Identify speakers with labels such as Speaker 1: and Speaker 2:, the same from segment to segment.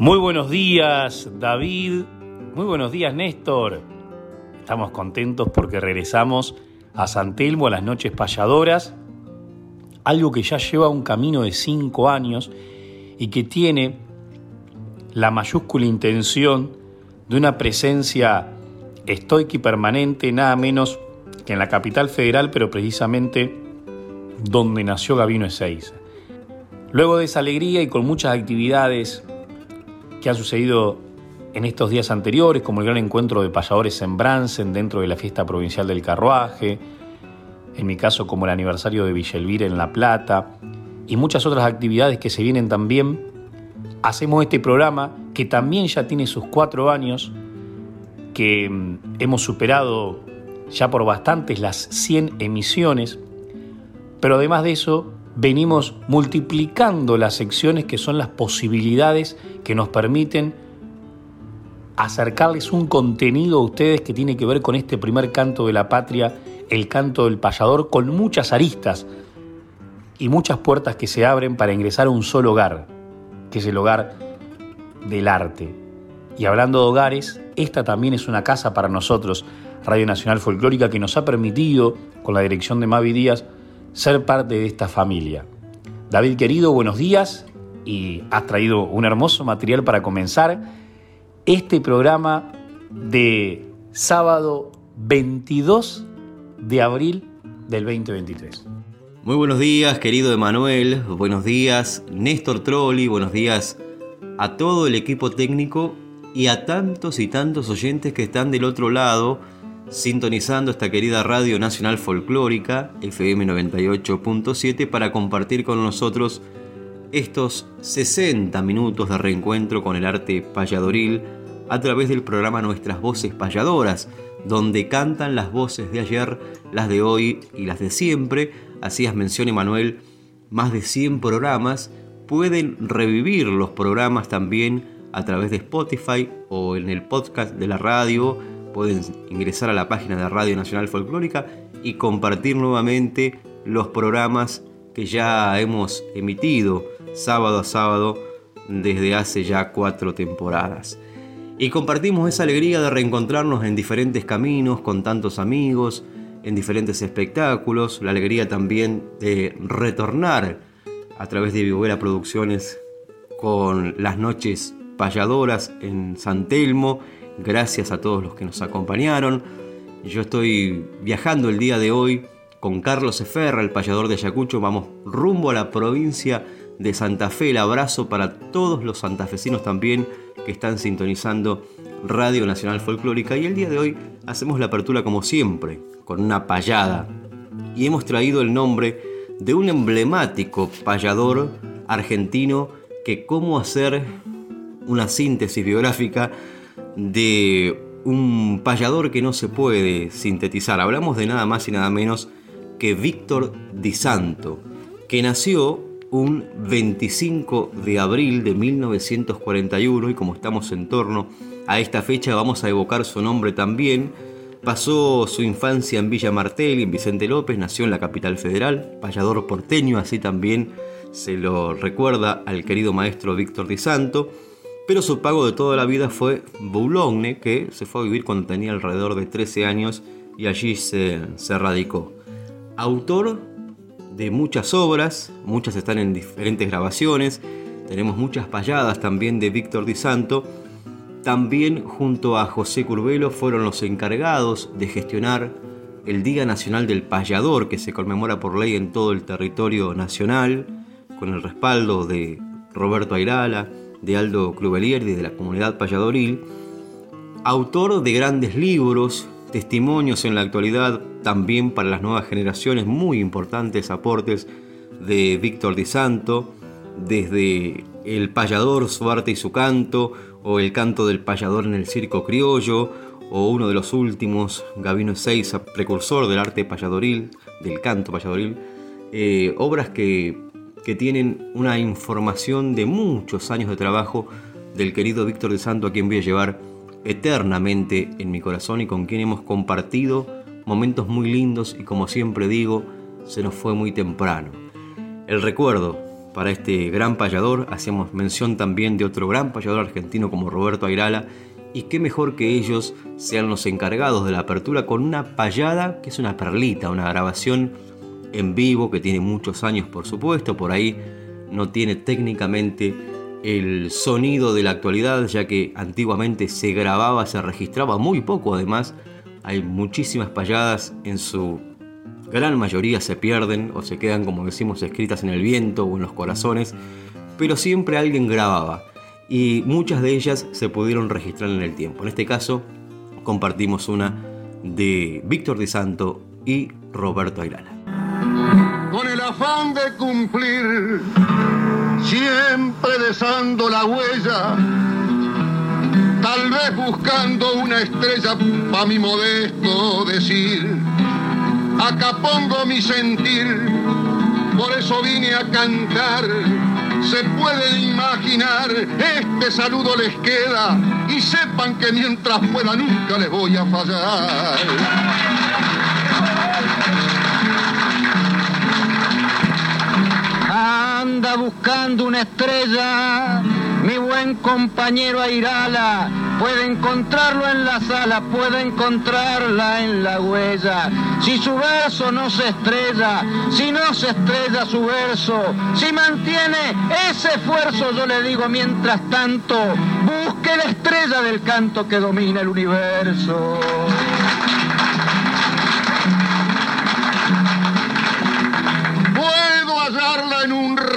Speaker 1: Muy buenos días, David. Muy buenos días, Néstor. Estamos contentos porque regresamos a San Telmo a las noches payadoras, algo que ya lleva un camino de cinco años y que tiene la mayúscula intención de una presencia estoica y permanente, nada menos que en la capital federal, pero precisamente donde nació Gabino Ezeiza. Luego de esa alegría y con muchas actividades que han sucedido en estos días anteriores, como el gran encuentro de payadores en Bransen dentro de la fiesta provincial del carruaje, en mi caso como el aniversario de Villa en La Plata, y muchas otras actividades que se vienen también, hacemos este programa que también ya tiene sus cuatro años, que mm, hemos superado ya por bastantes las 100 emisiones, pero además de eso venimos multiplicando las secciones que son las posibilidades que nos permiten acercarles un contenido a ustedes que tiene que ver con este primer canto de la patria, el canto del payador, con muchas aristas y muchas puertas que se abren para ingresar a un solo hogar, que es el hogar del arte. Y hablando de hogares, esta también es una casa para nosotros, Radio Nacional Folclórica, que nos ha permitido, con la dirección de Mavi Díaz, ser parte de esta familia. David querido, buenos días y has traído un hermoso material para comenzar este programa de sábado 22 de abril del 2023.
Speaker 2: Muy buenos días, querido Emanuel, buenos días, Néstor Trolli, buenos días a todo el equipo técnico y a tantos y tantos oyentes que están del otro lado sintonizando esta querida Radio Nacional Folclórica, FM 98.7, para compartir con nosotros estos 60 minutos de reencuentro con el arte payadoril a través del programa Nuestras Voces Payadoras, donde cantan las voces de ayer, las de hoy y las de siempre. Hacías mención, Emanuel, más de 100 programas. Pueden revivir los programas también a través de Spotify o en el podcast de la radio pueden ingresar a la página de Radio Nacional Folclórica y compartir nuevamente los programas que ya hemos emitido sábado a sábado desde hace ya cuatro temporadas. Y compartimos esa alegría de reencontrarnos en diferentes caminos, con tantos amigos, en diferentes espectáculos, la alegría también de retornar a través de Vivuela Producciones con las noches payadoras en San Telmo Gracias a todos los que nos acompañaron. Yo estoy viajando el día de hoy con Carlos Eferra, el payador de Ayacucho. Vamos rumbo a la provincia de Santa Fe. El abrazo para todos los santafesinos también que están sintonizando Radio Nacional Folclórica. Y el día de hoy hacemos la apertura como siempre, con una payada. Y hemos traído el nombre de un emblemático payador argentino que cómo hacer una síntesis biográfica de un payador que no se puede sintetizar. Hablamos de nada más y nada menos que Víctor Di Santo, que nació un 25 de abril de 1941 y como estamos en torno a esta fecha vamos a evocar su nombre también. Pasó su infancia en Villa Martel, en Vicente López, nació en la capital federal, payador porteño, así también se lo recuerda al querido maestro Víctor Di Santo pero su pago de toda la vida fue Boulogne, que se fue a vivir cuando tenía alrededor de 13 años y allí se, se radicó. Autor de muchas obras, muchas están en diferentes grabaciones, tenemos muchas payadas también de Víctor Di Santo, también junto a José Curbelo fueron los encargados de gestionar el Día Nacional del Payador, que se conmemora por ley en todo el territorio nacional, con el respaldo de Roberto Airala, de Aldo Crubelier y de la comunidad payadoril, autor de grandes libros, testimonios en la actualidad también para las nuevas generaciones, muy importantes aportes de Víctor Di Santo, desde El payador, su arte y su canto, o El canto del payador en el circo criollo, o uno de los últimos, Gavino Ezeiza, precursor del arte payadoril, del canto payadoril, eh, obras que, que tienen una información de muchos años de trabajo del querido Víctor de Santo, a quien voy a llevar eternamente en mi corazón y con quien hemos compartido momentos muy lindos y como siempre digo, se nos fue muy temprano. El recuerdo para este gran payador, hacemos mención también de otro gran payador argentino como Roberto Airala, y qué mejor que ellos sean los encargados de la apertura con una payada que es una perlita, una grabación en vivo que tiene muchos años por supuesto, por ahí no tiene técnicamente el sonido de la actualidad, ya que antiguamente se grababa, se registraba muy poco además, hay muchísimas payadas en su gran mayoría se pierden o se quedan, como decimos, escritas en el viento o en los corazones, pero siempre alguien grababa y muchas de ellas se pudieron registrar en el tiempo. En este caso, compartimos una de Víctor de Santo y Roberto Ayrala.
Speaker 3: Afán de cumplir, siempre desando la huella, tal vez buscando una estrella para mi modesto decir, acá pongo mi sentir, por eso vine a cantar se puede imaginar, este saludo les queda y sepan que mientras pueda nunca les voy a fallar. Una estrella, mi buen compañero Airala puede encontrarlo en la sala, puede encontrarla en la huella. Si su verso no se estrella, si no se estrella su verso, si mantiene ese esfuerzo, yo le digo mientras tanto, busque la estrella del canto que domina el universo.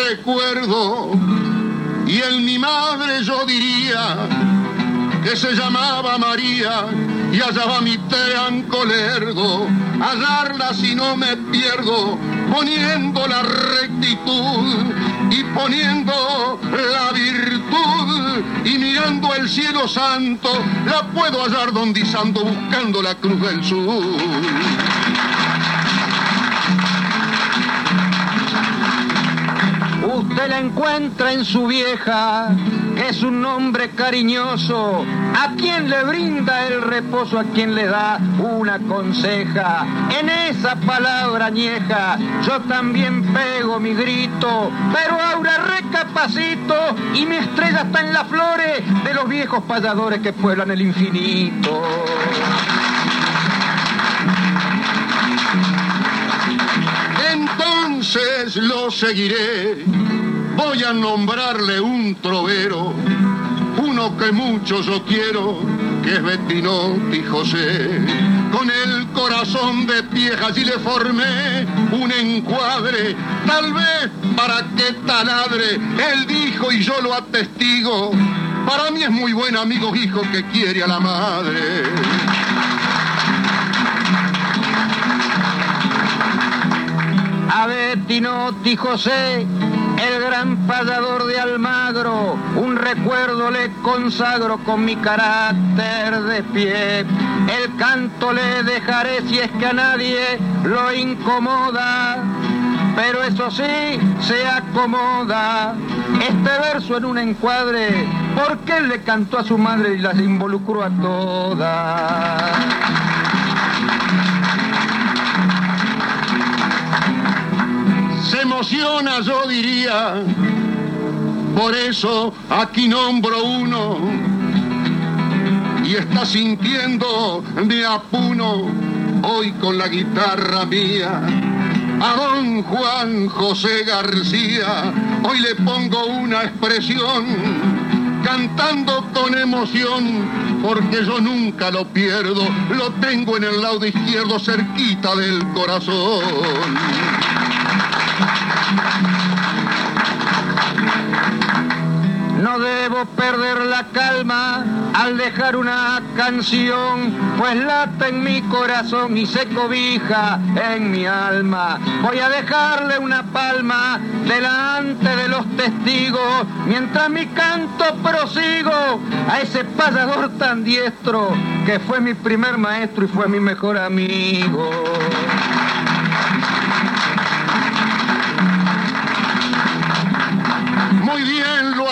Speaker 3: Recuerdo. Y en mi madre yo diría que se llamaba María y allá va mi teanco lerdo, hallarla si no me pierdo, poniendo la rectitud y poniendo la virtud. Y mirando el cielo santo, la puedo hallar dondizando buscando la cruz del sur. Usted la encuentra en su vieja, que es un nombre cariñoso, a quien le brinda el reposo, a quien le da una conseja. En esa palabra añeja, yo también pego mi grito, pero ahora recapacito y mi estrella está en las flores de los viejos payadores que pueblan el infinito. Entonces lo seguiré voy a nombrarle un trovero, uno que mucho yo quiero, que es Bettinotti José. Con el corazón de pieja y le formé un encuadre, tal vez para que taladre, él dijo y yo lo atestigo. Para mí es muy buen amigo hijo que quiere a la madre. A Bettinotti José el gran payador de Almagro, un recuerdo le consagro con mi carácter de pie. El canto le dejaré si es que a nadie lo incomoda, pero eso sí, se acomoda. Este verso en un encuadre, porque él le cantó a su madre y las involucró a todas. Emociona, yo diría. Por eso aquí nombro uno y está sintiendo de apuno hoy con la guitarra mía. A don Juan José García hoy le pongo una expresión cantando con emoción, porque yo nunca lo pierdo, lo tengo en el lado izquierdo cerquita del corazón.
Speaker 4: No debo perder la calma al dejar una canción, pues lata en mi corazón y se cobija en mi alma. Voy a dejarle una palma delante de los testigos, mientras mi canto prosigo a ese payador tan diestro que fue mi primer maestro y fue mi mejor amigo.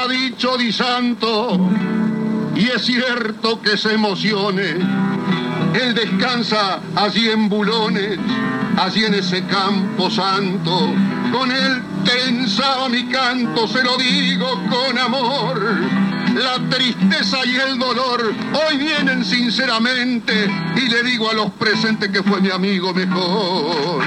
Speaker 3: Ha dicho Di Santo, y es cierto que se emocione. Él descansa allí en Bulones, allí en ese campo santo. Con él tensaba mi canto, se lo digo con amor. La tristeza y el dolor hoy vienen sinceramente y le digo a los presentes que fue mi amigo mejor.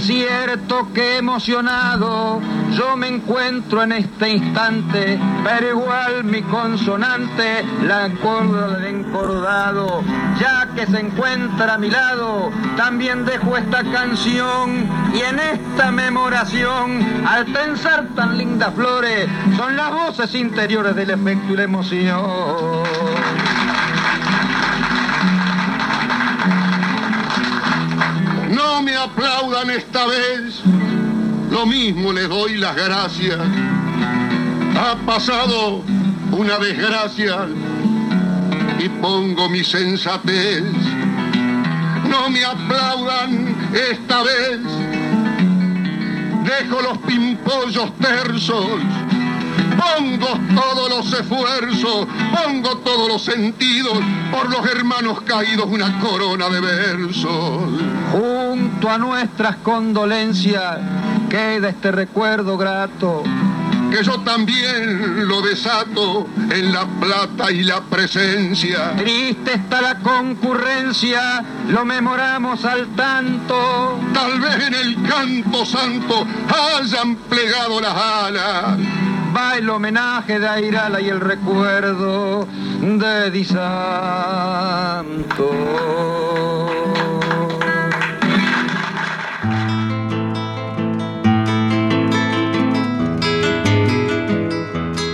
Speaker 4: Cierto que emocionado yo me encuentro en este instante, pero igual mi consonante la acordo del encordado. Ya que se encuentra a mi lado, también dejo esta canción y en esta memoración, al pensar tan lindas flores, son las voces interiores del efecto y la emoción.
Speaker 3: No me aplaudan esta vez, lo mismo les doy las gracias. Ha pasado una desgracia y pongo mi sensatez. No me aplaudan esta vez, dejo los pimpollos tersos. Pongo todos los esfuerzos, pongo todos los sentidos por los hermanos caídos, una corona de versos.
Speaker 4: Junto a nuestras condolencias queda este recuerdo grato.
Speaker 3: que yo también lo desato en la plata y la presencia.
Speaker 4: Triste está la concurrencia, lo memoramos al tanto.
Speaker 3: Tal vez en el canto santo hayan plegado las alas.
Speaker 4: Va el homenaje de Airala y el recuerdo de Di Santo.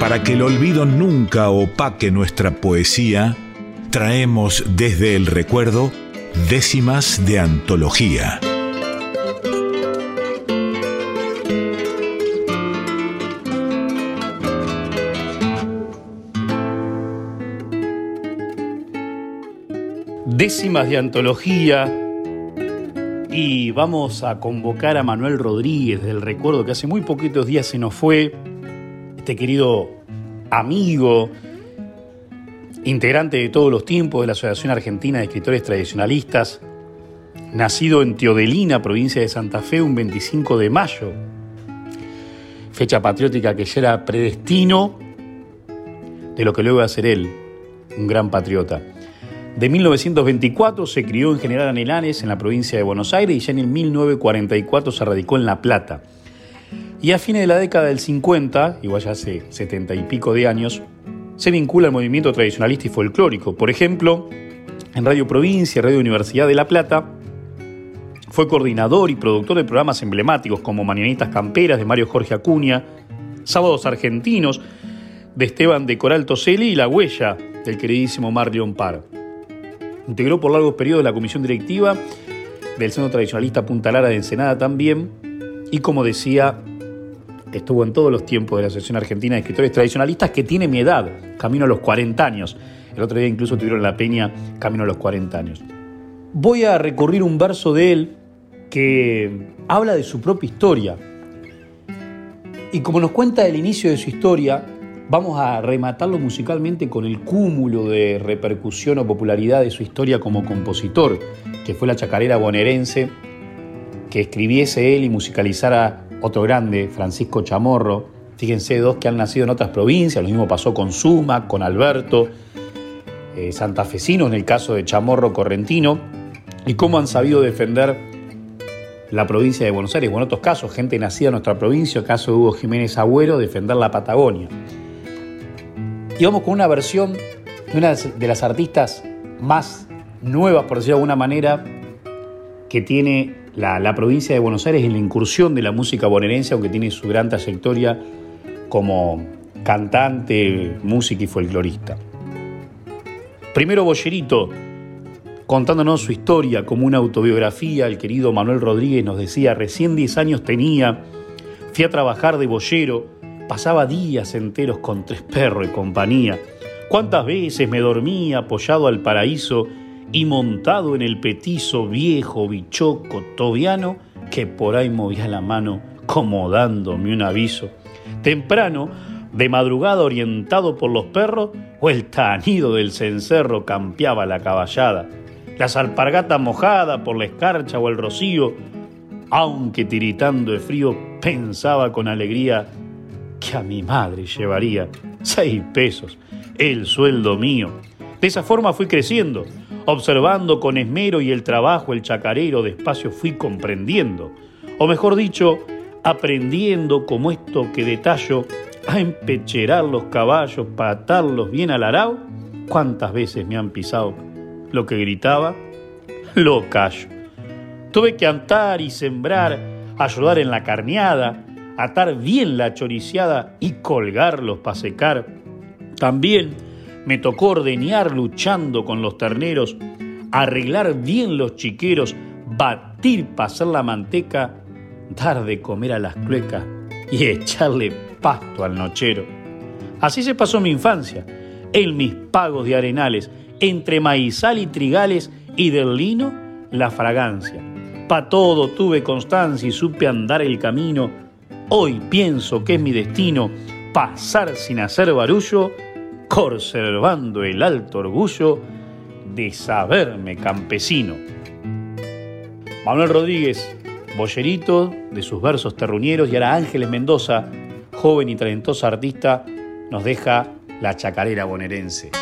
Speaker 5: Para que el olvido nunca opaque nuestra poesía, traemos desde el recuerdo décimas de antología.
Speaker 1: Décimas de antología. Y vamos a convocar a Manuel Rodríguez del recuerdo que hace muy poquitos días se nos fue este querido amigo, integrante de todos los tiempos de la Asociación Argentina de Escritores Tradicionalistas, nacido en Teodelina, provincia de Santa Fe, un 25 de mayo, fecha patriótica que ya era predestino de lo que luego va a ser él, un gran patriota. De 1924 se crió en General Anelanes, en la provincia de Buenos Aires, y ya en el 1944 se radicó en La Plata. Y a fines de la década del 50, igual ya hace 70 y pico de años, se vincula al movimiento tradicionalista y folclórico. Por ejemplo, en Radio Provincia, Radio Universidad de La Plata, fue coordinador y productor de programas emblemáticos como Mañanitas Camperas de Mario Jorge Acuña, Sábados Argentinos de Esteban de Coral Toselli y La Huella del queridísimo Marlion Parr. Integró por largos periodos la comisión directiva del Centro Tradicionalista Punta Lara de Ensenada también, y como decía, estuvo en todos los tiempos de la Asociación Argentina de Escritores Tradicionalistas, que tiene mi edad, camino a los 40 años. El otro día incluso tuvieron la peña camino a los 40 años. Voy a recurrir un verso de él que habla de su propia historia. Y como nos cuenta el inicio de su historia, vamos a rematarlo musicalmente con el cúmulo de repercusión o popularidad de su historia como compositor, que fue la chacarera bonaerense, que escribiese él y musicalizara otro grande, Francisco Chamorro. Fíjense, dos que han nacido en otras provincias, lo mismo pasó con Suma, con Alberto, eh, santafesino en el caso de Chamorro Correntino, y cómo han sabido defender la provincia de Buenos Aires, o en otros casos, gente nacida en nuestra provincia, el caso de Hugo Jiménez Agüero, defender la Patagonia. Y vamos con una versión de una de las artistas más nuevas, por decirlo de alguna manera, que tiene la, la, provincia de Buenos Aires en la incursión de la música bonaerense, aunque tiene su gran trayectoria como cantante, música y folclorista. Primero Bollerito, contándonos su historia como una autobiografía, el querido Manuel Rodríguez nos decía, recién 10 años tenía, fui a trabajar de boyero, pasaba días enteros con tres perros y compañía. ¿Cuántas veces me dormía apoyado al paraíso y montado en el petizo viejo bichoco tobiano que por ahí movía la mano como dándome un aviso? Temprano, de madrugada orientado por los perros, o el tanido del cencerro campeaba la caballada las alpargatas mojadas por la escarcha o el rocío, aunque tiritando de frío pensaba con alegría que a mi madre llevaría seis pesos, el sueldo mío. De esa forma fui creciendo, observando con esmero y el trabajo el chacarero despacio fui comprendiendo, o mejor dicho, aprendiendo como esto que detallo a empecherar los caballos para atarlos bien al arao, cuántas veces me han pisado lo que gritaba, lo callo. Tuve que antar y sembrar, ayudar en la carneada, atar bien la choriciada y colgarlos para secar. También me tocó ordeñar luchando con los terneros, arreglar bien los chiqueros, batir para hacer la manteca, dar de comer a las cluecas y echarle pasto al nochero. Así se pasó mi infancia, en mis pagos de arenales, entre maizal y trigales y del lino la fragancia. Pa' todo tuve constancia y supe andar el camino. Hoy pienso que es mi destino pasar sin hacer barullo, conservando el alto orgullo de saberme campesino. Manuel Rodríguez, boyerito de sus versos terruñeros, y ahora Ángeles Mendoza, joven y talentosa artista, nos deja la chacarera bonaerense.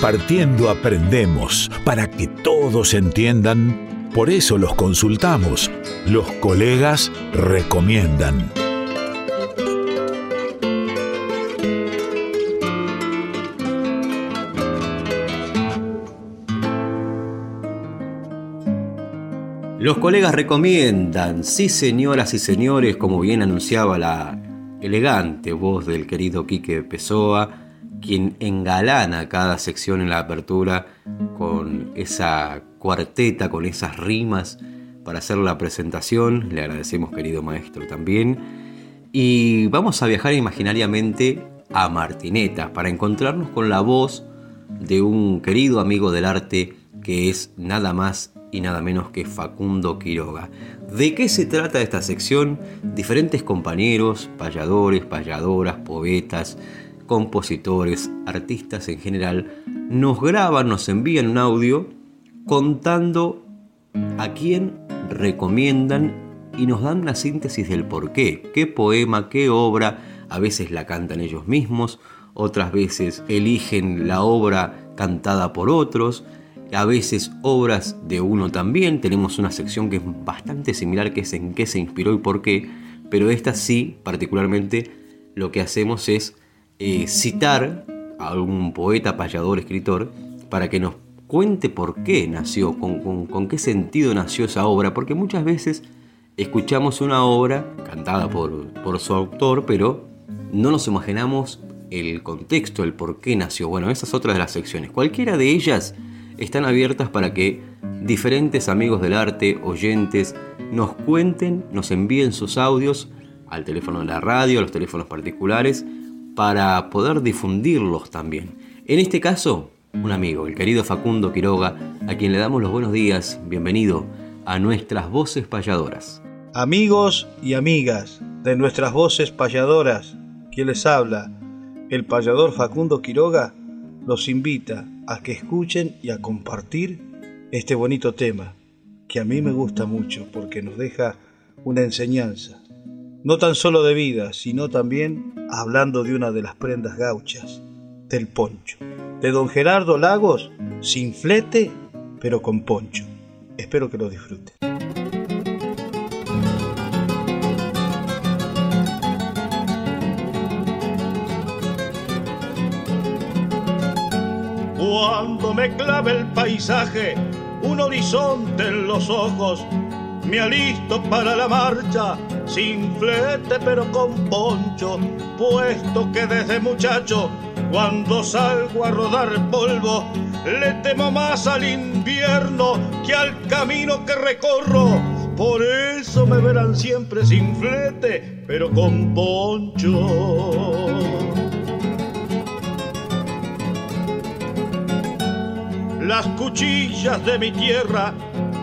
Speaker 5: Compartiendo aprendemos para que todos entiendan, Por eso los consultamos. Los colegas recomiendan.
Speaker 2: Los colegas recomiendan, sí señoras y señores, como bien anunciaba la elegante voz del querido Quique Pessoa, quien engalana cada sección en la apertura con esa cuarteta, con esas rimas para hacer la presentación. Le agradecemos querido maestro también. Y vamos a viajar imaginariamente a Martineta para encontrarnos con la voz de un querido amigo del arte que es nada más y nada menos que Facundo Quiroga. ¿De qué se trata esta sección? Diferentes compañeros, payadores, payadoras, poetas, compositores, artistas en general, nos graban, nos envían un audio contando a quién recomiendan y nos dan una síntesis del por qué, qué poema, qué obra, a veces la cantan ellos mismos, otras veces eligen la obra cantada por otros, a veces obras de uno también. Tenemos una sección que es bastante similar, que es en qué se inspiró y por qué, pero esta sí, particularmente, lo que hacemos es eh, citar a algún poeta, payador, escritor, para que nos cuente por qué nació, con, qué sentido nació esa obra, porque muchas veces escuchamos una obra cantada por, su autor, pero no nos imaginamos el contexto, el por qué nació. Bueno, esa es otra de las secciones. Cualquiera de ellas están abiertas para que diferentes amigos del arte, oyentes, nos cuenten, nos envíen sus audios al teléfono de la radio, a los teléfonos particulares, para poder difundirlos también. En este caso, un amigo, el querido Facundo Quiroga, a quien le damos los buenos días, bienvenido a nuestras voces payadoras.
Speaker 6: Amigos y amigas de nuestras voces payadoras, quien les habla, el payador Facundo Quiroga, los invita a que escuchen y a compartir este bonito tema, que a mí me gusta mucho porque nos deja una enseñanza, no tan solo de vida, sino también hablando de una de las prendas gauchas, del poncho, de don Gerardo Lagos, sin flete, pero con poncho. Espero que lo disfruten.
Speaker 7: Cuando me clave el paisaje, un horizonte en los ojos, me alisto para la marcha, sin flete pero con poncho, puesto que desde muchacho, cuando salgo a rodar polvo, le temo más al invierno que al camino que recorro. Por eso me verán siempre sin flete, pero con poncho. las cuchillas de mi tierra,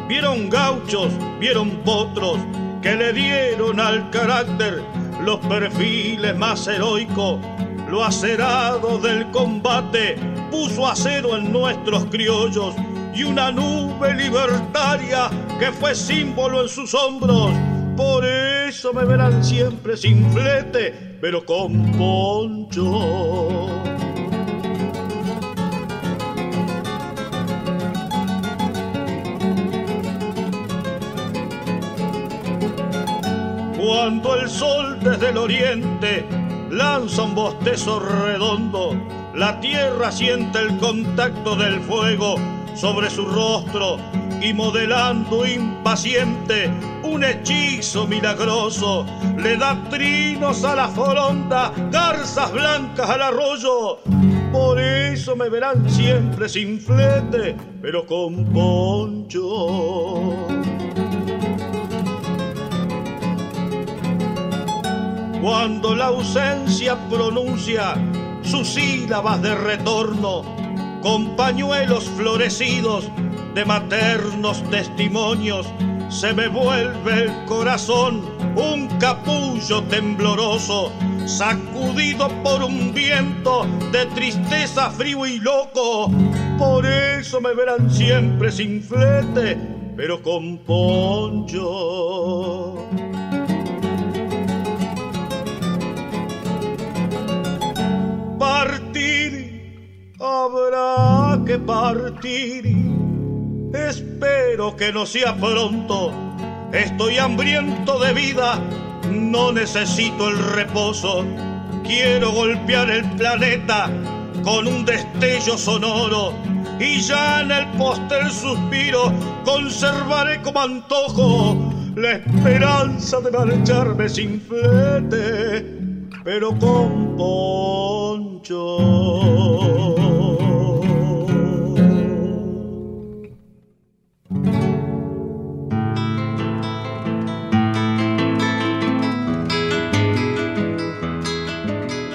Speaker 7: vieron gauchos, vieron potros, que le dieron al carácter los perfiles más heroicos. Lo acerado del combate puso acero en nuestros criollos y una nube libertaria que fue símbolo en sus hombros. Por eso me verán siempre sin flete, pero con poncho. Cuando el sol desde el oriente lanza un bostezo redondo, la tierra siente el contacto del fuego sobre su rostro y modelando impaciente un hechizo milagroso, le da trinos a la foronda, garzas blancas al arroyo. Por eso me verán siempre sin flete, pero con poncho. Cuando la ausencia pronuncia sus sílabas de retorno con pañuelos florecidos de maternos testimonios, se me vuelve el corazón un capullo tembloroso, sacudido por un viento de tristeza frío y loco. Por eso me verán siempre sin flete, pero con poncho. Partir, habrá que partir.
Speaker 8: Espero que no sea pronto. Estoy hambriento de vida, no necesito el reposo. Quiero golpear el planeta con un destello sonoro y ya en el póster suspiro conservaré como antojo la esperanza de marcharme sin flete, pero con poncho.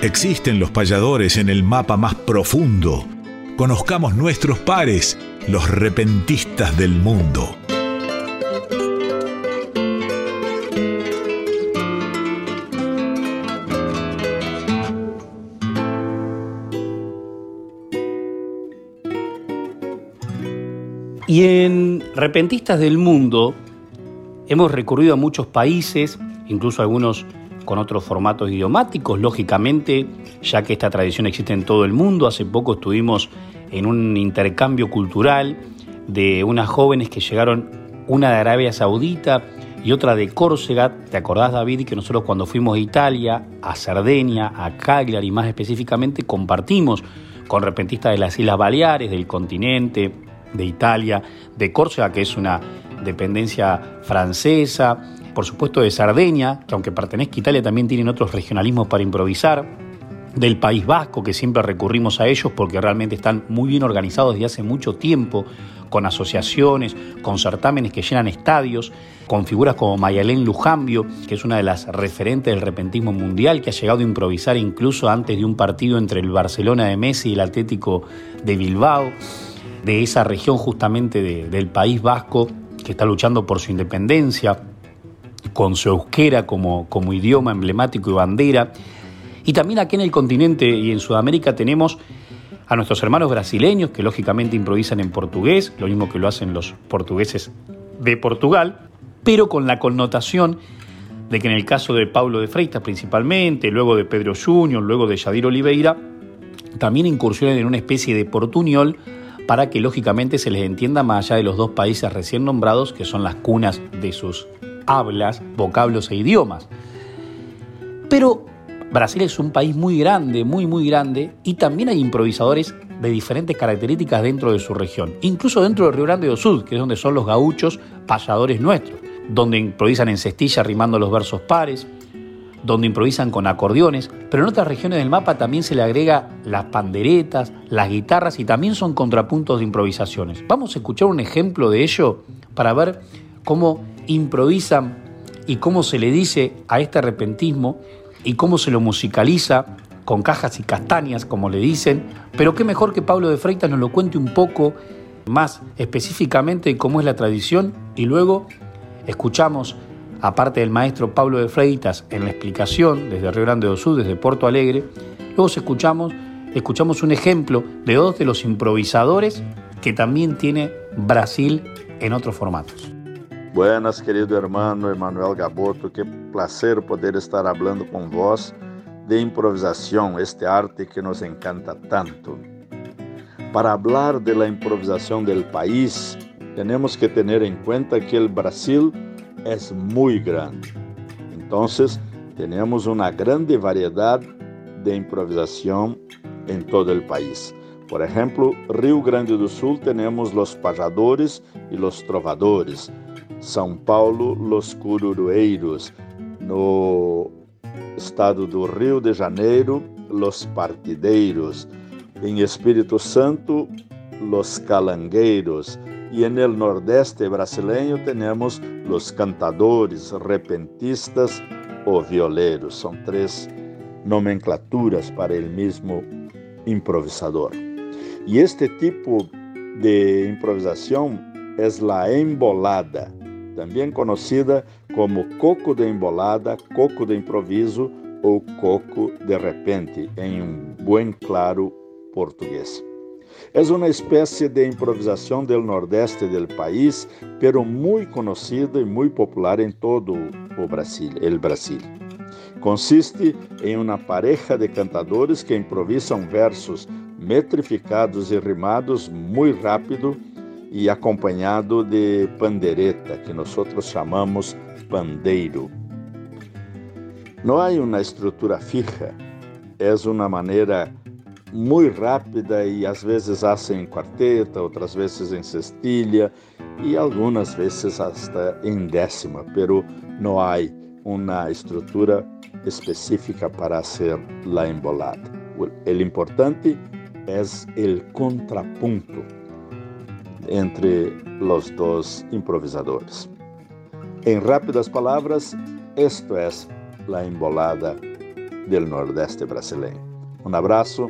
Speaker 5: Existen los payadores en el mapa más profundo. Conozcamos nuestros pares, los repentistas del mundo.
Speaker 1: Y en Repentistas del Mundo hemos recurrido a muchos países, incluso algunos con otros formatos idiomáticos, lógicamente, ya que esta tradición existe en todo el mundo. Hace poco estuvimos en un intercambio cultural de unas jóvenes que llegaron, una de Arabia Saudita y otra de Córcega. ¿Te acordás, David, que nosotros cuando fuimos a Italia, a Cerdeña, a Cagliari más específicamente, compartimos con repentistas de las Islas Baleares, del continente, de Italia, de Córcega, que es una dependencia francesa, por supuesto de Sardeña, que aunque pertenezca a Italia también tienen otros regionalismos para improvisar, del País Vasco, que siempre recurrimos a ellos porque realmente están muy bien organizados desde hace mucho tiempo, con asociaciones, con certámenes que llenan estadios, con figuras como Mayalén Lujambio, que es una de las referentes del repentismo mundial, que ha llegado a improvisar incluso antes de un partido entre el Barcelona de Messi y el Atlético de Bilbao, de esa región justamente del País Vasco, que está luchando por su independencia, con su euskera como, como idioma emblemático y bandera. Y también aquí en el continente y en Sudamérica tenemos a nuestros hermanos brasileños que lógicamente improvisan en portugués, lo mismo que lo hacen los portugueses de Portugal, pero con la connotación de que en el caso de Pablo de Freitas principalmente, luego de Pedro Junior, luego de Yadir Oliveira, también incursionen en una especie de portuñol para que lógicamente se les entienda más allá de los dos países recién nombrados, que son las cunas de sus hablas, vocablos e idiomas. Pero Brasil es un país muy grande, muy, muy grande, y también hay improvisadores de diferentes características dentro de su región, incluso dentro del Río Grande do Sul, que es donde son los gauchos payadores nuestros, donde improvisan en cestilla rimando los versos pares, donde improvisan con acordeones, pero en otras regiones del mapa también se le agrega las panderetas, las guitarras y también son contrapuntos de improvisaciones. Vamos a escuchar un ejemplo de ello para ver cómo improvisan y cómo se le dice a este repentismo y cómo se lo musicaliza con cajas y castañas, como le dicen, pero qué mejor que Pablo de Freitas nos lo cuente un poco más específicamente cómo es la tradición y luego escuchamos, aparte del maestro Pablo de Freitas en la explicación desde Río Grande do Sul, desde Porto Alegre, luego escuchamos, escuchamos un ejemplo de dos de los improvisadores que también tiene Brasil en otros formatos.
Speaker 9: Buenas, querido hermano Emanuel Gaboto, que placer poder estar hablando con vos de improvisación, este arte que nos encanta tanto. Para hablar de la improvisación del país, tenemos que tener en cuenta que el Brasil es muy grande. Entonces, tenemos una grande variedad de improvisación en todo el país. Por ejemplo, Rio Grande do Sul tenemos los payadores y los trovadores. São Paulo, Los Cururueiros. No estado do Rio de Janeiro, Los Partideiros. Em Espírito Santo, Los Calangueiros. E en el Nordeste brasileño temos los cantadores, repentistas ou violeiros. São três nomenclaturas para el mesmo improvisador. E este tipo de improvisação é a embolada também conhecida como coco de embolada, coco de improviso ou coco de repente, em um bom claro português. É uma espécie de improvisação do nordeste do país, pero muito conhecida e muito popular em todo o Brasil, el Brasil. Consiste em uma pareja de cantadores que improvisam versos metrificados e rimados muito rápido e acompanhado de pandereta, que nós chamamos pandeiro. Não há uma estrutura fija, é uma maneira muito rápida e às vezes hace em quarteta, outras vezes em cestilha e algumas vezes hasta em décima, pero não há uma estrutura específica para hacer la embolada. O importante é o contrapunto entre os dois improvisadores. Em rápidas palavras, esto é a embolada del Nordeste brasileño. Um abraço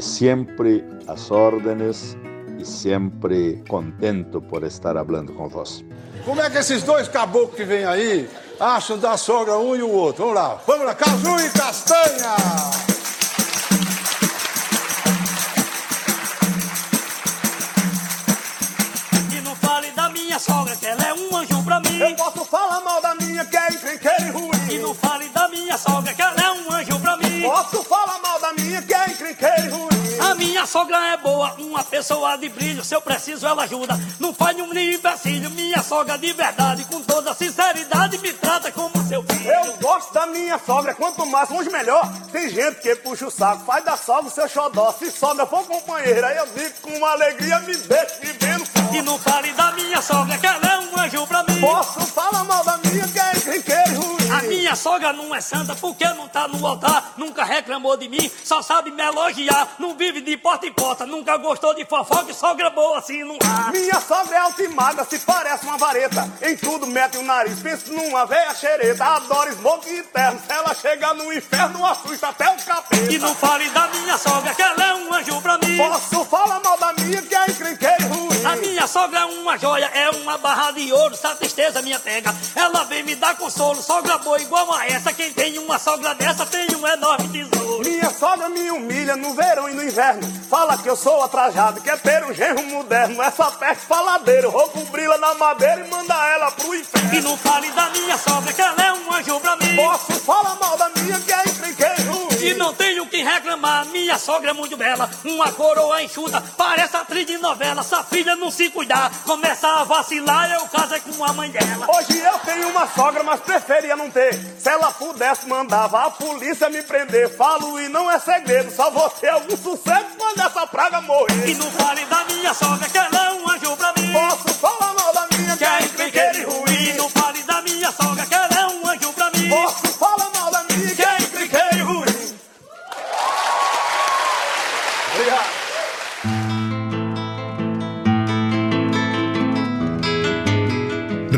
Speaker 9: sempre às órdenes e sempre contento por estar falando com vós.
Speaker 10: Como é que esses dois caboclos que vêm aí acham da sogra um e o outro? Vamos lá, vamos lá, Caju e Castanha! Minha
Speaker 11: sogra é boa, uma pessoa de brilho. Se eu preciso, ela ajuda. Não faz nenhum empecilho. Minha sogra de verdade, com toda sinceridade, me trata como seu filho.
Speaker 10: Eu gosto da minha sogra, quanto mais longe melhor. Tem gente que puxa o saco, faz da sogra o seu xodó. Se sogra for companheira, eu digo com uma alegria, me deixa vivendo.
Speaker 11: E não fale da minha sogra, que ela é um anjo pra mim.
Speaker 10: Posso falar mal da minha, que é encrenqueira e ruim.
Speaker 11: A minha sogra não é santa, porque não tá no altar. Nunca reclamou de mim, só sabe me elogiar. Não vive de porta em porta, nunca gostou de fofoca e sogra boa assim não há.
Speaker 10: Minha sogra é altimada, se parece uma vareta. Em tudo mete o nariz, pensa numa veia xereta. Adora smoke interno, se ela chega no inferno, assusta até o capeta.
Speaker 11: E não fale da minha sogra, que ela é um anjo pra mim.
Speaker 10: Posso falar mal da minha, que é encrenqueira ruim.
Speaker 11: A minha sogra é uma joia, é uma barra de ouro, se a tristeza minha pega. Ela vem me dar consolo, sogra boa igual a essa. Quem tem uma sogra dessa tem um enorme tesouro.
Speaker 10: Minha sogra me humilha no verão e no inverno. Fala que eu sou atrasado, que é ter um genro moderno. Essa peste faladeiro, vou cobri-la na madeira e mandar ela pro inferno.
Speaker 11: E não fale da minha sogra, que ela é um anjo pra mim.
Speaker 10: Posso falar mal da minha, que é encrenqueiro.
Speaker 11: E não tenho que reclamar, minha sogra é muito bela. Uma coroa enxuta, parece atriz de novela. Essa filha não se cuidar, começa a vacilar, eu caso é com a mãe dela.
Speaker 10: Hoje eu tenho uma sogra, mas preferia não ter. Se ela pudesse, mandava a polícia me prender. Falo e não é segredo, só vou ter algum sucesso quando essa praga morrer.
Speaker 11: E não fale da minha sogra, que ela é um anjo pra mim.
Speaker 10: Posso falar mal da minha,
Speaker 11: que é encrenqueira e ruim. E não fale da minha sogra, que ela é um anjo pra mim.
Speaker 10: Posso falar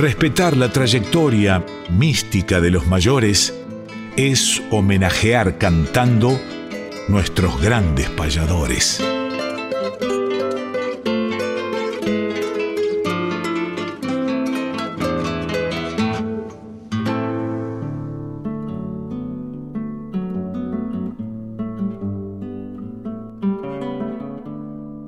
Speaker 5: Respetar la trayectoria mística de los mayores es homenajear cantando nuestros grandes payadores.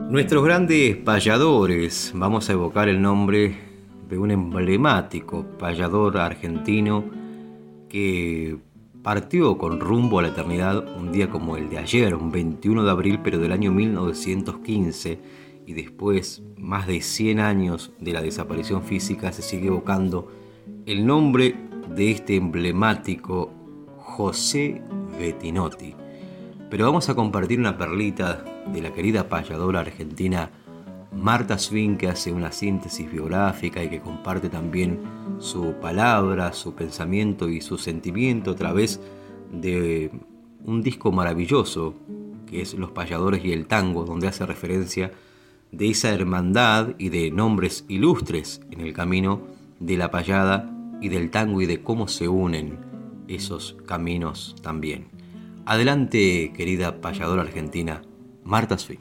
Speaker 2: Nuestros grandes payadores, vamos a evocar el nombre de un emblemático payador argentino que partió con rumbo a la eternidad un día como el de ayer, un 21 de abril, pero del año 1915, y después, más de 100 años de la desaparición física, se sigue evocando el nombre de este emblemático José Bettinotti. Pero vamos a compartir una perlita de la querida payadora argentina Marta Swin, que hace una síntesis biográfica y que comparte también su palabra, su pensamiento y su sentimiento a través de un disco maravilloso que es Los payadores y el tango, donde hace referencia de esa hermandad y de nombres ilustres en el camino de la payada y del tango y de cómo se unen esos caminos también. Adelante, querida payadora argentina, Marta Swin.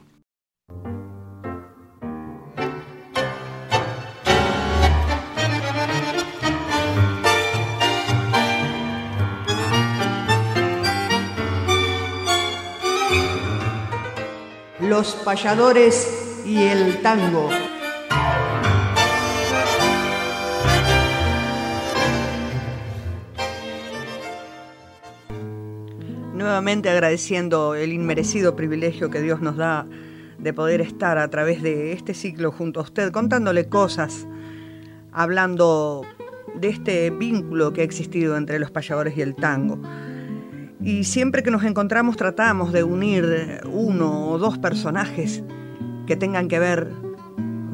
Speaker 12: Los payadores y el tango. Nuevamente agradeciendo el inmerecido privilegio que Dios nos da de poder estar a través de este ciclo junto a usted, contándole cosas, hablando de este vínculo que ha existido entre los payadores y el tango. Y siempre que nos encontramos tratamos de unir uno o dos personajes que tengan que ver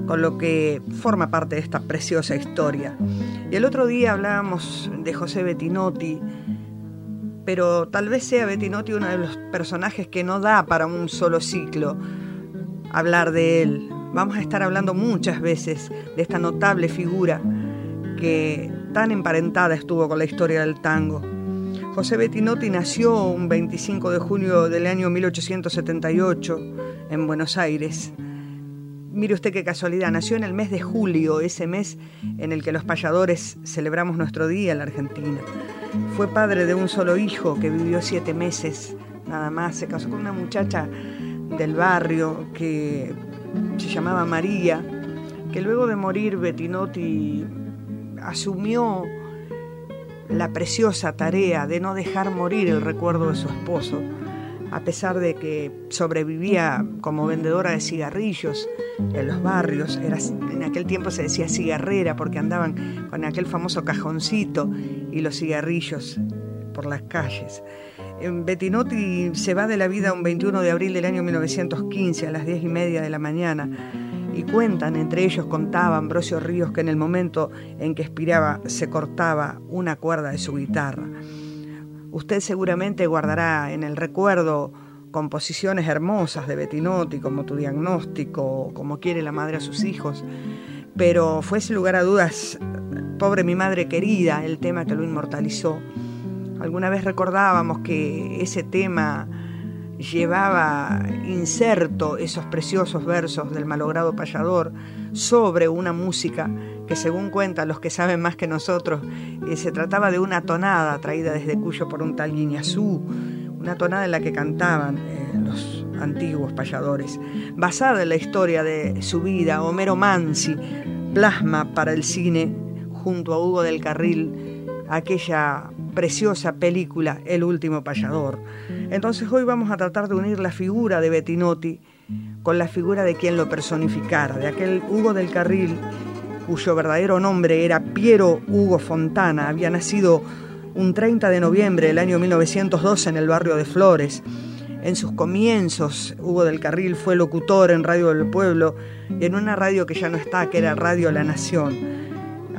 Speaker 12: con lo que forma parte de esta preciosa historia. Y el otro día hablábamos de José Bettinotti, pero tal vez sea Bettinotti uno de los personajes que no da para un solo ciclo hablar de él. Vamos a estar hablando muchas veces de esta notable figura que tan emparentada estuvo con la historia del tango. José Bettinotti nació un 25 de junio del año 1878 en Buenos Aires. Mire usted qué casualidad, nació en el mes de julio, ese mes en el que los payadores celebramos nuestro día en la Argentina. Fue padre de un solo hijo que vivió siete meses, nada más. Se casó con una muchacha del barrio que se llamaba María, que luego de morir Bettinotti asumió la preciosa tarea de no dejar morir el recuerdo de su esposo, a pesar de que sobrevivía como vendedora de cigarrillos en los barrios. Era, en aquel tiempo se decía cigarrera porque andaban con aquel famoso cajoncito y los cigarrillos por las calles. Bettinotti se va de la vida un 21 de abril del año 1915 a las 10 y media de la mañana y cuentan, entre ellos contaba Ambrosio Ríos que en el momento en que expiraba se cortaba una cuerda de su guitarra. Usted seguramente guardará en el recuerdo composiciones hermosas de Bettinotti, como Tu diagnóstico, como quiere la madre a sus hijos, pero fue sin lugar a dudas, pobre mi madre querida, el tema que lo inmortalizó. Alguna vez recordábamos que ese tema llevaba inserto esos preciosos versos del malogrado payador sobre una música que según cuentan los que saben más que nosotros, eh, se trataba de una tonada traída desde Cuyo por un tal Guiñazú, una tonada en la que cantaban eh, los antiguos payadores. Basada en la historia de su vida, Homero Mansi plasma para el cine, junto a Hugo del Carril, aquella preciosa película El último payador. Entonces hoy vamos a tratar de unir la figura de Bettinotti con la figura de quien lo personificara, de aquel Hugo del Carril cuyo verdadero nombre era Piero Hugo Fontana, había nacido un 30 de noviembre del año 1912 en el barrio de Flores. En sus comienzos, Hugo del Carril fue locutor en Radio del Pueblo y en una radio que ya no está, que era Radio La Nación.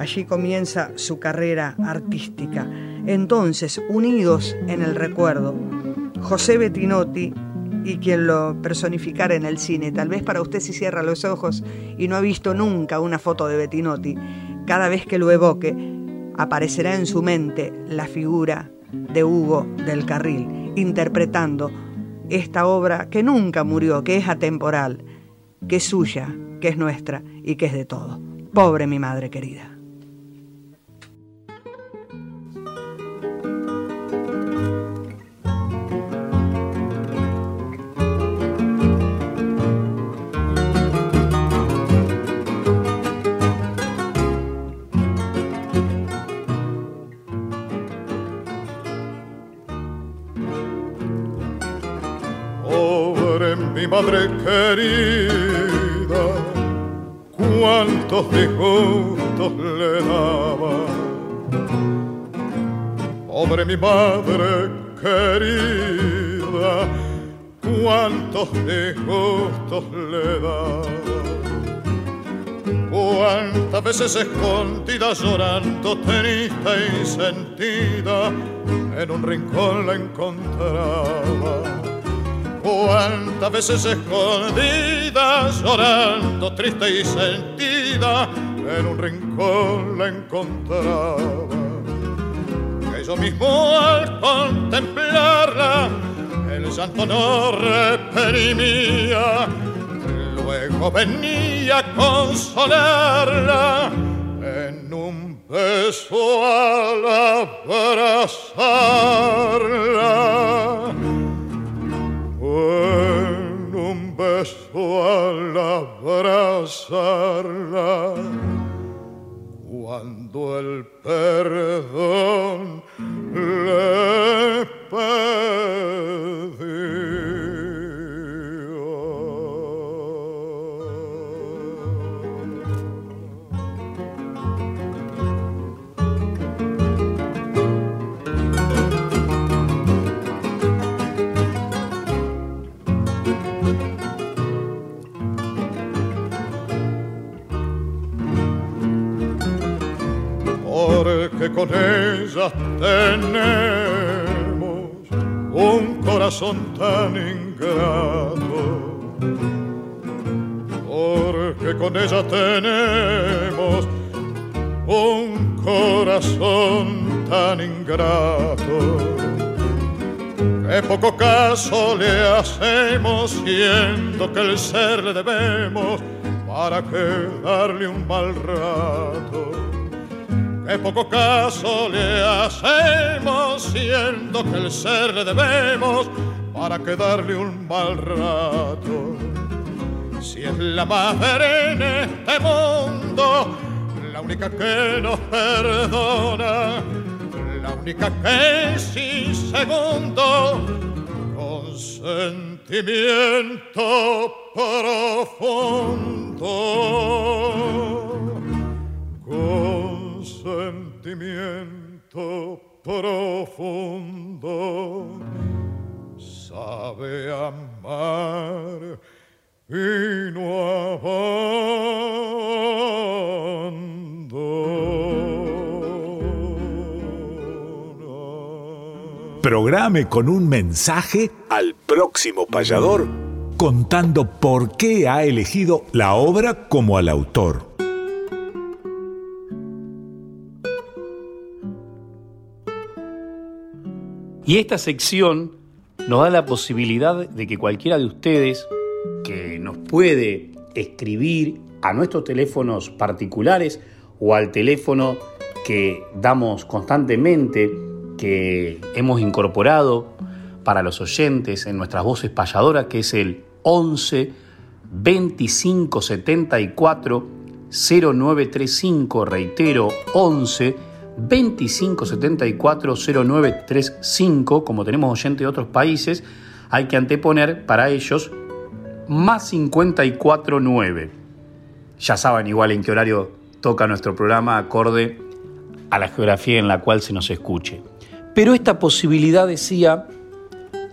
Speaker 12: Allí comienza su carrera artística. Entonces, unidos en el recuerdo, José Bettinotti y quien lo personificara en el cine. Tal vez para usted si cierra los ojos y no ha visto nunca una foto de Bettinotti, cada vez que lo evoque, aparecerá en su mente la figura de Hugo del Carril, interpretando esta obra que nunca murió, que es atemporal, que es suya, que es nuestra y que es de todo. Pobre mi madre querida.
Speaker 13: Madre querida, cuántos disgustos le daba. Pobre mi madre querida, cuántos disgustos le daba. Cuántas veces escondida llorando, triste y sentida, en un rincón la encontraba cuántas veces escondida, llorando, triste y sentida, en un rincón la encontraba. Que yo mismo al contemplarla, el llanto no reprimía, luego venía a consolarla en un beso al abrazarla beso al abrazarla, cuando el perdón le pedí. Ellas tenemos un corazón tan ingrato. Porque con ella tenemos un corazón tan ingrato. Que poco caso le hacemos, siendo que el ser le debemos para que darle un mal rato. Poco caso le hacemos, siendo que el ser le debemos para que darle un mal rato. Si es la madre en este mundo, la única que nos perdona, la única que sin segundo con sentimiento profundo, profundo, sabe amar y no
Speaker 5: Programe con un mensaje al próximo payador contando por qué ha elegido la obra como al autor.
Speaker 1: Y esta sección nos da la posibilidad de que cualquiera de ustedes que nos puede escribir a nuestros teléfonos particulares o al teléfono que damos constantemente, que hemos incorporado para los oyentes en nuestras voces payadoras, que es el 11 25 74 0935, reitero, 11 25 74 0935, como tenemos oyentes de otros países, hay que anteponer para ellos más 549. Ya saben igual en qué horario toca nuestro programa acorde a la geografía en la cual se nos escuche. Pero esta posibilidad, decía,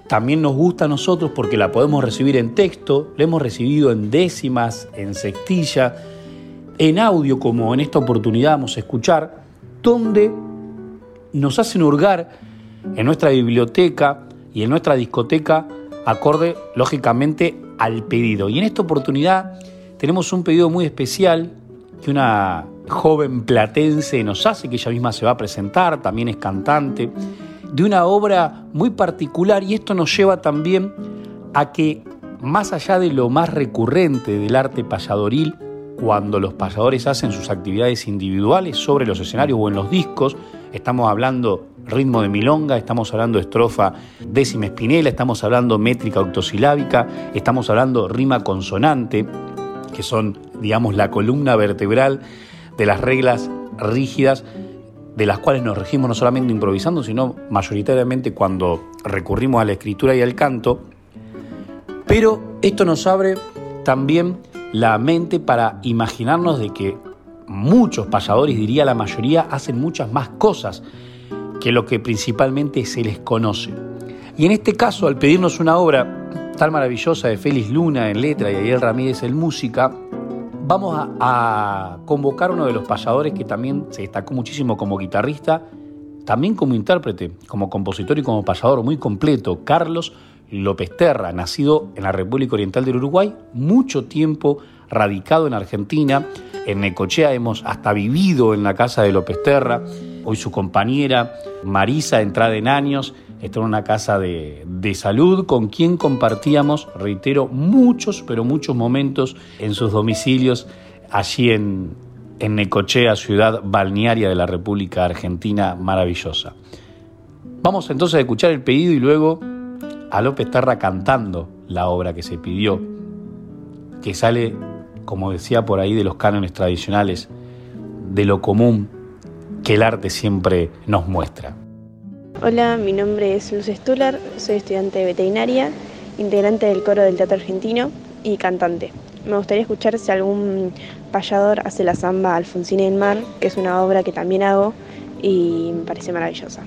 Speaker 1: también nos gusta a nosotros porque la podemos recibir en texto, la hemos recibido en décimas, en sextilla, en audio, como en esta oportunidad vamos a escuchar, donde nos hacen hurgar en nuestra biblioteca y en nuestra discoteca, acorde lógicamente al pedido. Y en esta oportunidad tenemos un pedido muy especial que una joven platense nos hace, que ella misma se va a presentar, también es cantante, de una obra muy particular y esto nos lleva también a que más allá de lo más recurrente del arte payadoril, cuando los payadores hacen sus actividades individuales sobre los escenarios o en los discos, estamos hablando ritmo de milonga, estamos hablando estrofa décima espinela, estamos hablando métrica octosilábica, estamos hablando rima consonante, que son, digamos, la columna vertebral de las reglas rígidas de las cuales nos regimos no solamente improvisando, sino mayoritariamente cuando recurrimos a la escritura y al canto. Pero esto nos abre también la mente para imaginarnos de que muchos payadores, diría la mayoría, hacen muchas más cosas que lo que principalmente se les conoce. Y en este caso, al pedirnos una obra tan maravillosa de Félix Luna en letra y Ariel Ramírez en música, vamos a, convocar uno de los payadores que también se destacó muchísimo como guitarrista, también como intérprete, como compositor y como payador muy completo, Carlos López Terra, nacido en la República Oriental del Uruguay, mucho tiempo radicado en Argentina, en Necochea hemos hasta vivido en la casa de López Terra, hoy su compañera Marisa, entrada en años, está en una casa de, salud con quien compartíamos, reitero, muchos, pero muchos momentos en sus domicilios allí en, en Necochea, ciudad balnearia de la República Argentina maravillosa. Vamos entonces a escuchar el pedido y luego a López Terra cantando la obra que se pidió, que sale, como decía por ahí, de los cánones tradicionales, de lo común que el arte siempre nos muestra.
Speaker 14: Hola, mi nombre es Luz Stuller, soy estudiante de veterinaria, integrante del coro del Teatro Argentino y cantante. Me gustaría escuchar si algún payador hace la samba Alfonsina del Mar, que es una obra que también hago y me parece maravillosa.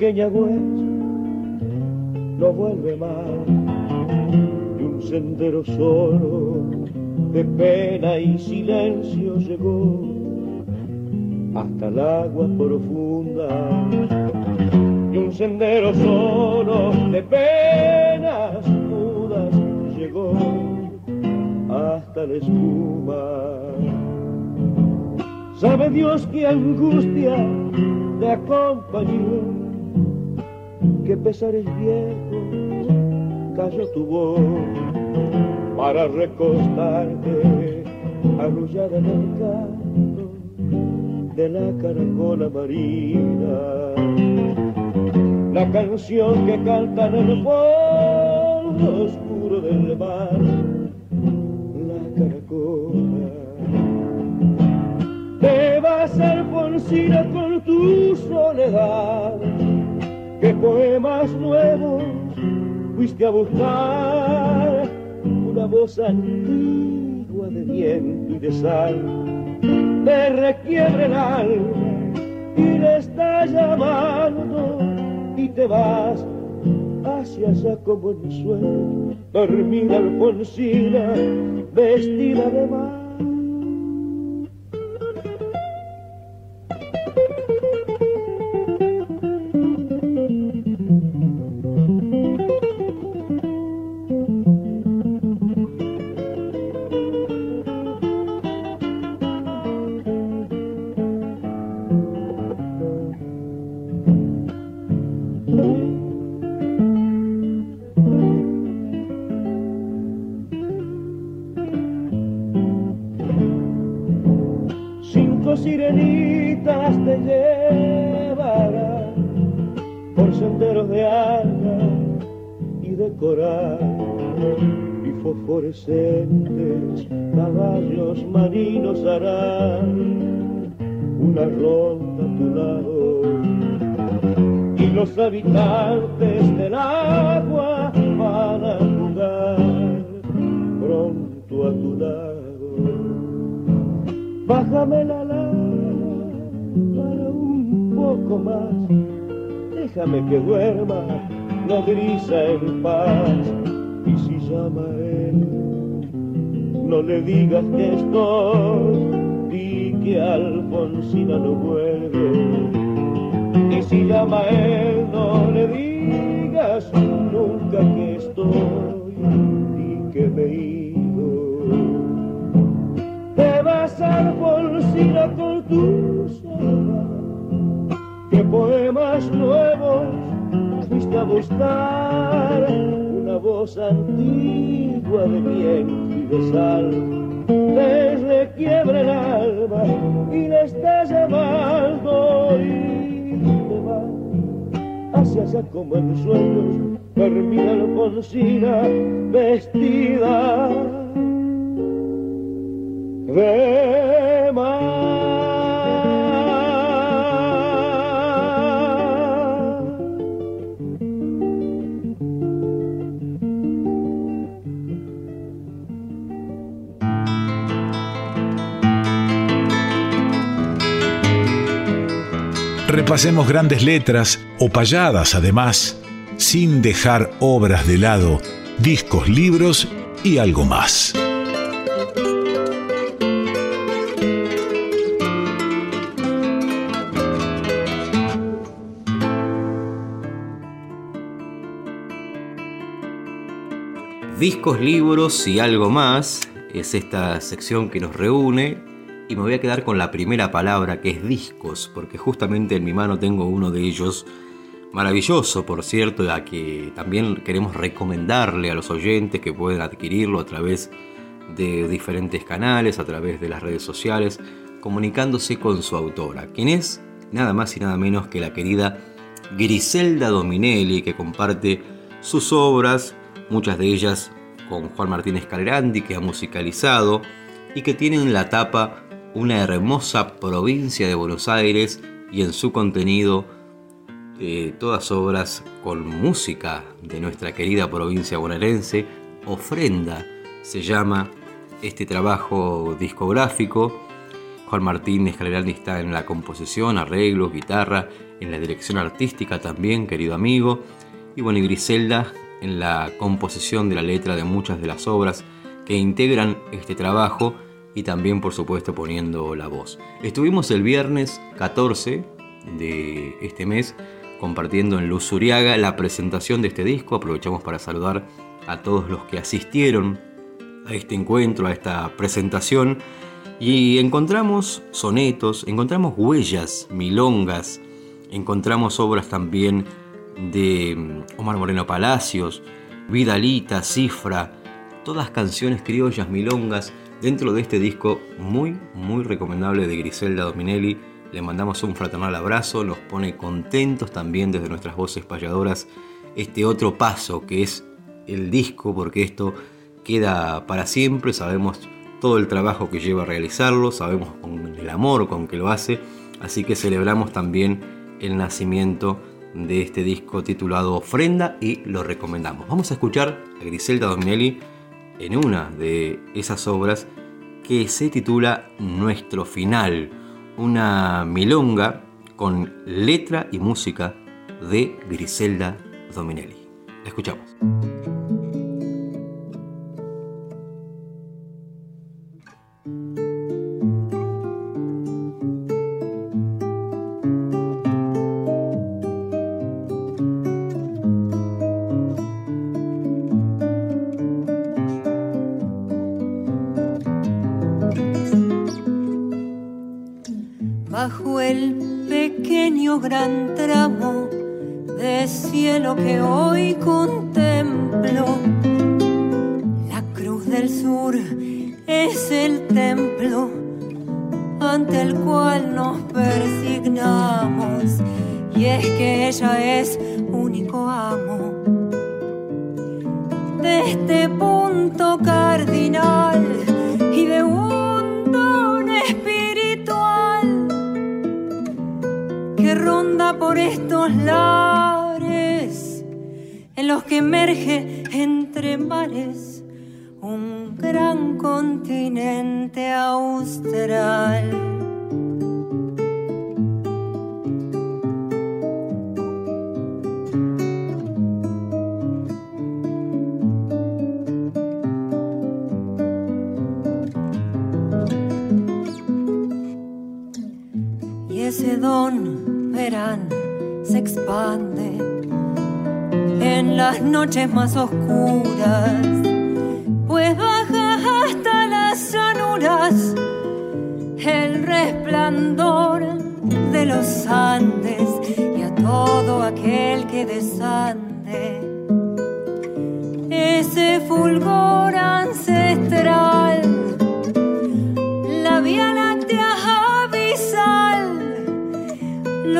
Speaker 7: Pequeña huella no vuelve más y un sendero solo de pena y silencio llegó hasta el agua profunda y un sendero solo de penas mudas llegó hasta la espuma. Sabe Dios qué angustia te acompañó, qué pesares viejos cayó tu voz para recostarte arrullada en el canto de la caracola marina. La canción que canta en el fondo oscuro del mar, la caracola. Te vas Alfonsina con tu soledad, que poemas nuevos fuiste a buscar, una voz antigua de viento y de sal, te requiere el alma y le está llamando y te vas hacia allá como en sueño, dormida Alfonsina, vestida de mar. Fosforescentes caballos marinos harán una ronda a tu lado y los habitantes del agua van a jugar pronto a tu lado. Bájame la lana para un poco más, déjame que duerma, no grisa en paz. No le digas que estoy, di que Alfonsina no vuelve. Y si llama a él, no le digas nunca que estoy, di que me he ido. Te vas Alfonsina con tu soledad, que poemas nuevos fuiste a buscar, una voz antigua de y de sal, les requiebra el alma y le está llamando y te va. Hacia allá como en sueños, termina Alfonsina vestida de
Speaker 5: Repasemos grandes letras o payadas además, sin dejar obras de lado, discos, libros y algo más.
Speaker 2: Discos, libros y algo más es esta sección que nos reúne y me voy a quedar con la primera palabra que es discos, porque justamente en mi mano tengo uno de ellos, maravilloso por cierto, a que también queremos recomendarle a los oyentes que pueden adquirirlo a través de diferentes canales, a través de las redes sociales, comunicándose con su autora, quien es nada más y nada menos que la querida Griselda Dominelli, que comparte sus obras, muchas de ellas con Juan Martínez Calgrandi, que ha musicalizado y que tiene en la tapa una hermosa provincia de Buenos Aires y en su contenido eh, todas obras con música de nuestra querida provincia bonaerense. Ofrenda se llama este trabajo discográfico Juan Martín Escalerani está en la composición, arreglos, guitarra, en la dirección artística también, querido amigo. Y bueno, y Griselda en la composición de la letra de muchas de las obras que integran este trabajo y también por supuesto poniendo la voz. Estuvimos el viernes 14 de este mes compartiendo en Luzuriaga la presentación de este disco. Aprovechamos para saludar a todos los que asistieron a este encuentro, a esta presentación. Y encontramos sonetos, encontramos huellas, milongas, encontramos obras también de mm, Omar Moreno Palacios, Vidalita, Cifra, todas canciones criollas, milongas, dentro de este disco muy, muy recomendable de Griselda Dominelli. Le mandamos un fraternal abrazo, nos pone contentos también desde nuestras voces payadoras este otro paso que es el disco, porque esto queda para siempre, sabemos todo el trabajo que lleva a realizarlo, sabemos con el amor con que lo hace, así que celebramos también el nacimiento de este disco titulado Ofrenda y lo recomendamos. Vamos a escuchar a Griselda Dominelli en una de esas obras que se titula Nuestro Final, una milonga con letra y música de Griselda Dominelli. La escuchamos.
Speaker 15: Gran tramo de cielo que hoy contemplo. La cruz del sur es el templo ante el cual nos persignamos y es que ella es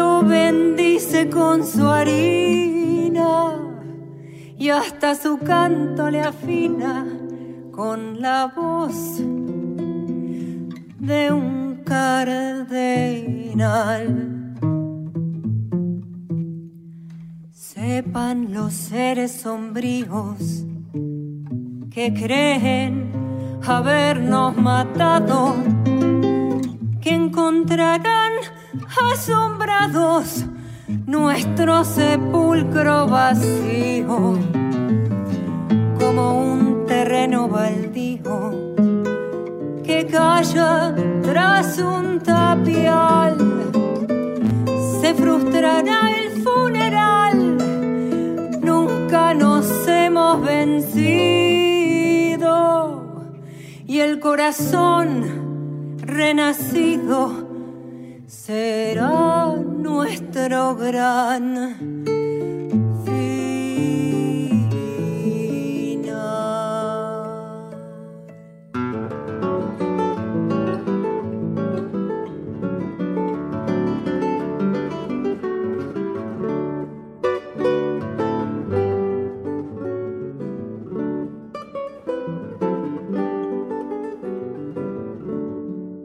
Speaker 15: lo bendice con su harina y hasta su canto le afina con la voz de un cardenal. Sepan los seres sombríos que creen habernos matado, que encontrarán asombrados nuestro sepulcro vacío como un terreno baldío que calla tras un tapial. Se frustrará el funeral, nunca nos hemos vencido y el corazón renacido será nuestro gran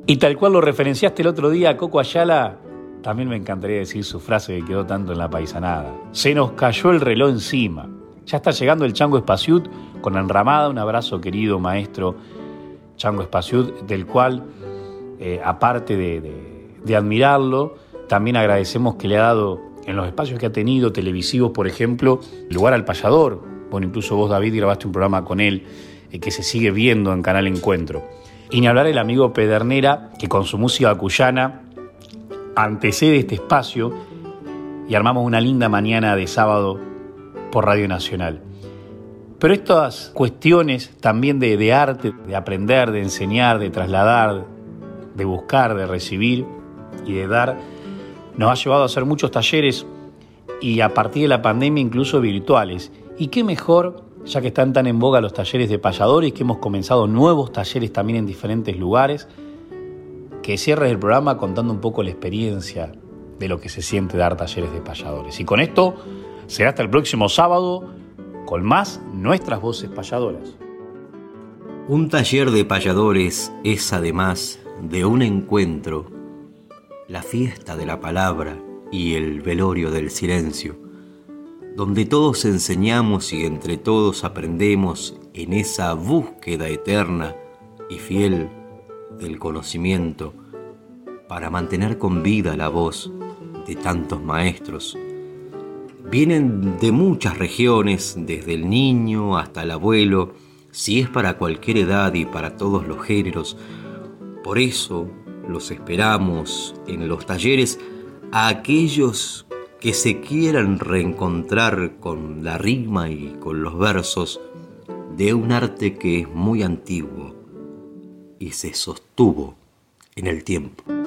Speaker 1: Y tal cual lo referenciaste el otro día, Coco Ayala, también me encantaría decir su frase que quedó tanto en la paisanada. Se nos cayó el reloj encima. Ya está llegando el Chango Espaciut con Enramada. Un abrazo, querido maestro Chango Espaciut, del cual eh, aparte de, admirarlo, también agradecemos que le ha dado en los espacios que ha tenido, televisivos, por ejemplo, lugar al payador. Bueno, incluso vos, David, grabaste un programa con él eh, que se sigue viendo en Canal Encuentro. Y ni hablar el amigo Pedernera, que con su música cuyana antecede este espacio y armamos una linda mañana de sábado por Radio Nacional. Pero estas cuestiones también de, arte, de aprender, de enseñar, de trasladar, de buscar, de recibir y de dar, nos ha llevado a hacer muchos talleres y a partir de la pandemia incluso virtuales. Y qué mejor, ya que están tan en boga los talleres de payadores, que hemos comenzado nuevos talleres también en diferentes lugares, que cierres el programa contando un poco la experiencia de lo que se siente dar talleres de payadores. Y con esto será hasta el próximo sábado con más nuestras voces payadoras.
Speaker 2: Un taller de payadores es además de un encuentro, la fiesta de la palabra y el velorio del silencio, donde todos enseñamos y entre todos aprendemos en esa búsqueda eterna y fiel del conocimiento para mantener con vida la voz de tantos maestros. Vienen de muchas regiones, desde el niño hasta el abuelo, si es para cualquier edad y para todos los géneros. Por eso los esperamos en los talleres a aquellos que se quieran reencontrar con la rima y con los versos de un arte que es muy antiguo y se sostuvo en el tiempo.